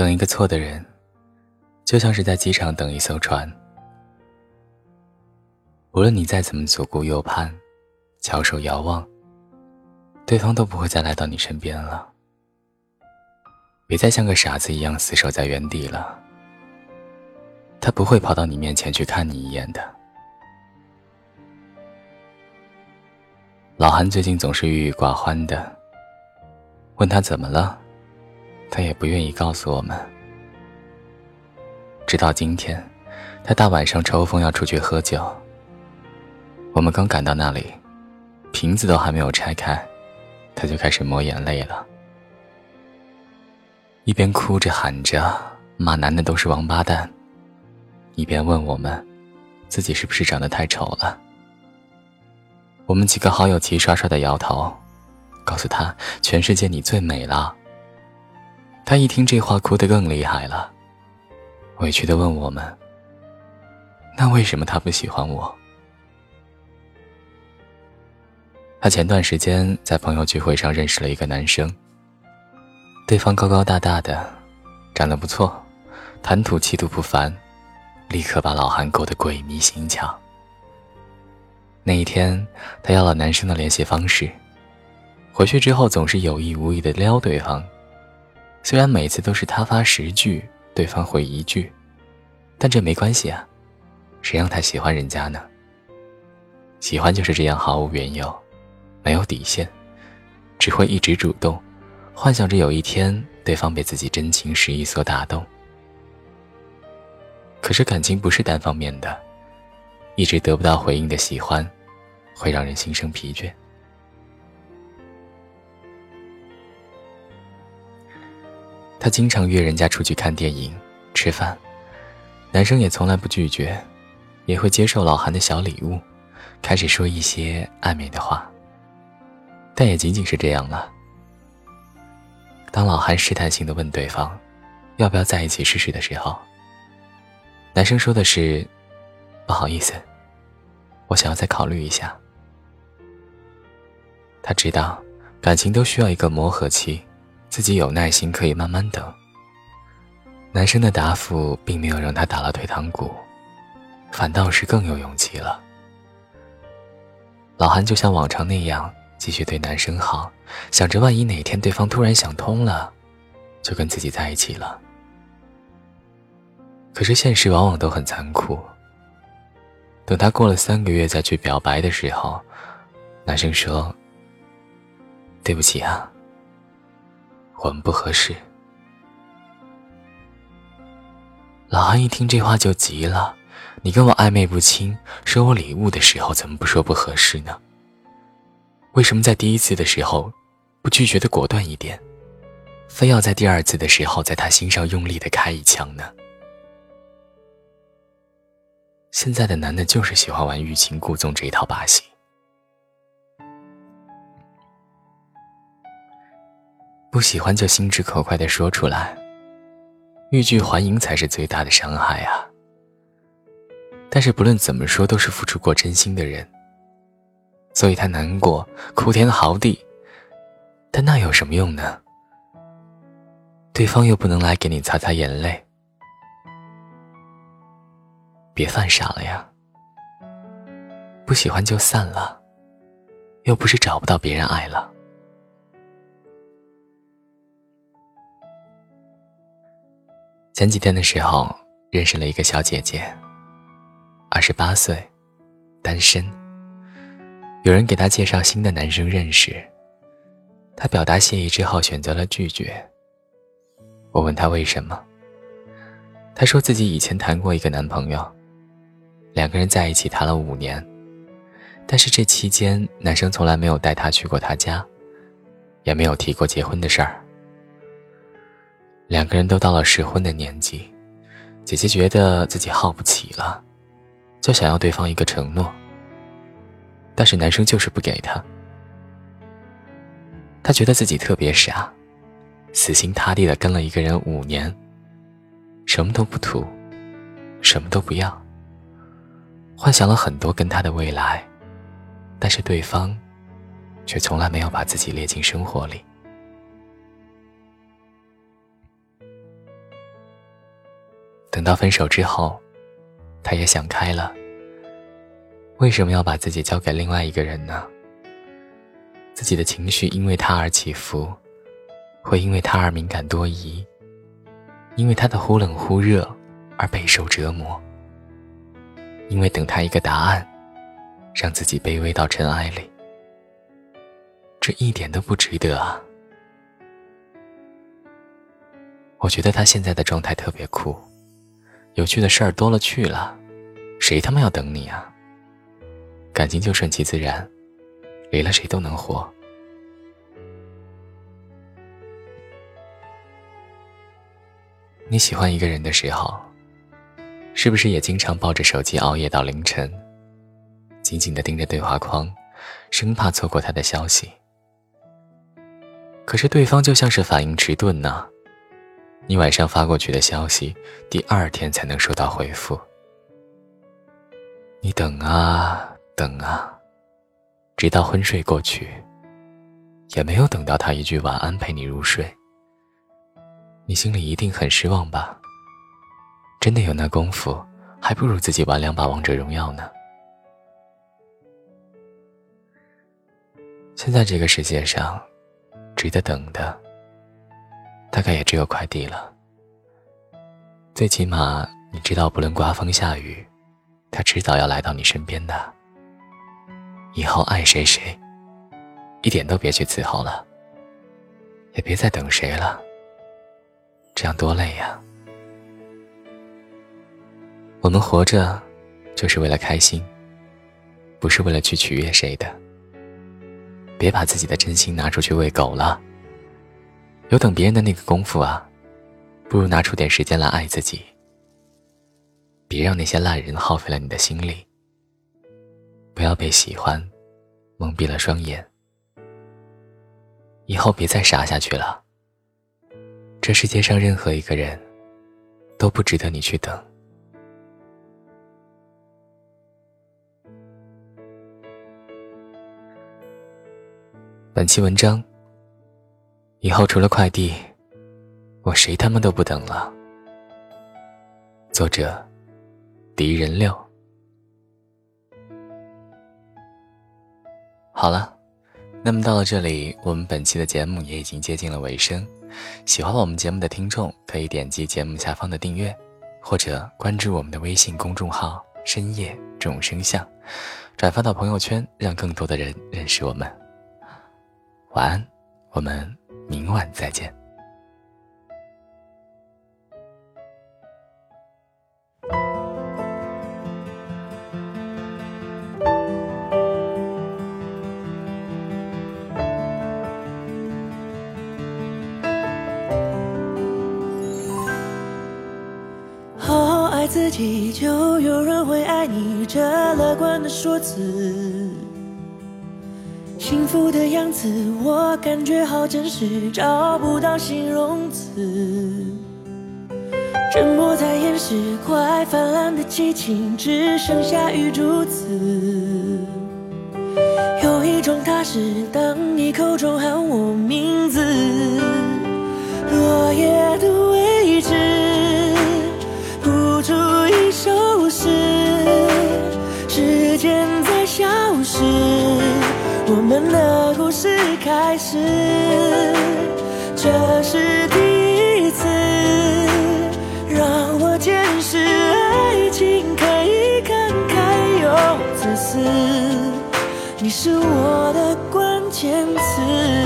等一个错的人，就像是在机场等一艘船。无论你再怎么左顾右盼，翘首遥望，对方都不会再来到你身边了。别再像个傻子一样死守在原地了。他不会跑到你面前去看你一眼的。老韩最近总是郁郁寡欢的，问他怎么了，他也不愿意告诉我们。直到今天，他大晚上抽风要出去喝酒。我们刚赶到那里，瓶子都还没有拆开，他就开始抹眼泪了，一边哭着喊着骂男的都是王八蛋，一边问我们自己是不是长得太丑了。我们几个好友齐刷刷的摇头，告诉他全世界你最美了。他一听这话，哭得更厉害了，委屈的问我们：“那为什么他不喜欢我？”他前段时间在朋友聚会上认识了一个男生，对方高高大大的，长得不错，谈吐气度不凡，立刻把老韩勾得鬼迷心窍。那一天，他要了男生的联系方式，回去之后总是有意无意的撩对方。虽然每次都是他发十句，对方回一句，但这没关系啊，谁让他喜欢人家呢？喜欢就是这样毫无缘由，没有底线，只会一直主动，幻想着有一天对方被自己真情实意所打动。可是感情不是单方面的，一直得不到回应的喜欢。会让人心生疲倦。他经常约人家出去看电影、吃饭，男生也从来不拒绝，也会接受老韩的小礼物，开始说一些暧昧的话。但也仅仅是这样了。当老韩试探性的问对方，要不要在一起试试的时候，男生说的是：“不好意思，我想要再考虑一下。”他知道，感情都需要一个磨合期，自己有耐心可以慢慢等。男生的答复并没有让他打了退堂鼓，反倒是更有勇气了。老韩就像往常那样继续对男生好，想着万一哪天对方突然想通了，就跟自己在一起了。可是现实往往都很残酷。等他过了三个月再去表白的时候，男生说。对不起啊，我们不合适。老韩一听这话就急了：“你跟我暧昧不清，收我礼物的时候怎么不说不合适呢？为什么在第一次的时候不拒绝的果断一点，非要在第二次的时候在他心上用力的开一枪呢？”现在的男的就是喜欢玩欲擒故纵这一套把戏。不喜欢就心直口快的说出来，欲拒还迎才是最大的伤害啊！但是不论怎么说，都是付出过真心的人，所以他难过，哭天嚎地，但那有什么用呢？对方又不能来给你擦擦眼泪，别犯傻了呀！不喜欢就散了，又不是找不到别人爱了。前几天的时候，认识了一个小姐姐，二十八岁，单身。有人给她介绍新的男生认识，她表达谢意之后选择了拒绝。我问她为什么，她说自己以前谈过一个男朋友，两个人在一起谈了五年，但是这期间男生从来没有带她去过他家，也没有提过结婚的事儿。两个人都到了适婚的年纪，姐姐觉得自己耗不起了，就想要对方一个承诺。但是男生就是不给她，她觉得自己特别傻，死心塌地的跟了一个人五年，什么都不图，什么都不要，幻想了很多跟他的未来，但是对方却从来没有把自己列进生活里。等到分手之后，他也想开了。为什么要把自己交给另外一个人呢？自己的情绪因为他而起伏，会因为他而敏感多疑，因为他的忽冷忽热而备受折磨，因为等他一个答案，让自己卑微到尘埃里。这一点都不值得啊！我觉得他现在的状态特别酷。有趣的事儿多了去了，谁他妈要等你啊？感情就顺其自然，离了谁都能活。你喜欢一个人的时候，是不是也经常抱着手机熬夜到凌晨，紧紧的盯着对话框，生怕错过他的消息？可是对方就像是反应迟钝呢。你晚上发过去的消息，第二天才能收到回复。你等啊等啊，直到昏睡过去，也没有等到他一句晚安陪你入睡。你心里一定很失望吧？真的有那功夫，还不如自己玩两把王者荣耀呢。现在这个世界上，值得等的。大概也只有快递了。最起码你知道，不论刮风下雨，他迟早要来到你身边的。以后爱谁谁，一点都别去伺候了，也别再等谁了。这样多累呀！我们活着，就是为了开心，不是为了去取悦谁的。别把自己的真心拿出去喂狗了。有等别人的那个功夫啊，不如拿出点时间来爱自己。别让那些烂人耗费了你的心力。不要被喜欢蒙蔽了双眼。以后别再傻下去了。这世界上任何一个人，都不值得你去等。本期文章。以后除了快递，我谁他妈都不等了。作者：敌人六。好了，那么到了这里，我们本期的节目也已经接近了尾声。喜欢我们节目的听众，可以点击节目下方的订阅，或者关注我们的微信公众号“深夜众生相”，转发到朋友圈，让更多的人认识我们。晚安，我们。明晚再见。好好爱自己，就有人会爱你。这乐观的说辞。幸福的样子，我感觉好真实，找不到形容词。沉默在掩饰快泛滥的激情，只剩下雨珠子。有一种踏实，当你口中喊我名字，落叶的们的故事开始，这是第一次让我见识爱情可以慷慨又自私。你是我的关键词。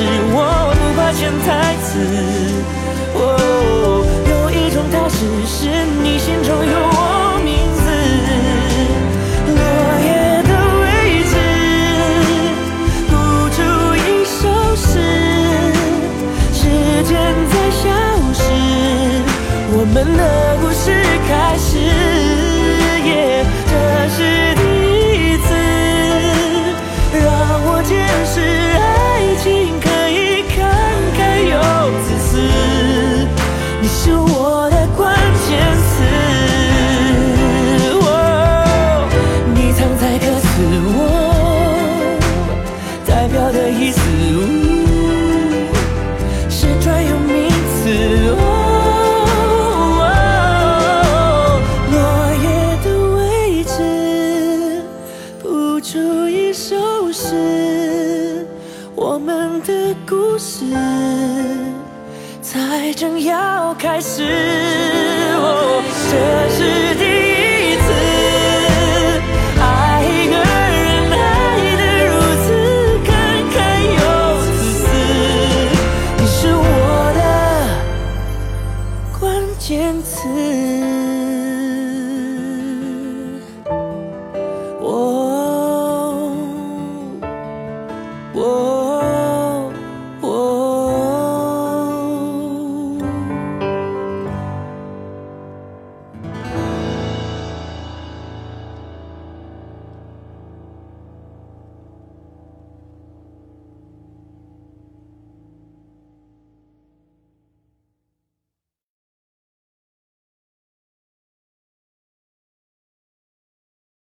是我不怕潜台词，有一种踏实，是你心中有我名字。落叶的位置，谱出一首诗，时间在消失，我们的故事开始。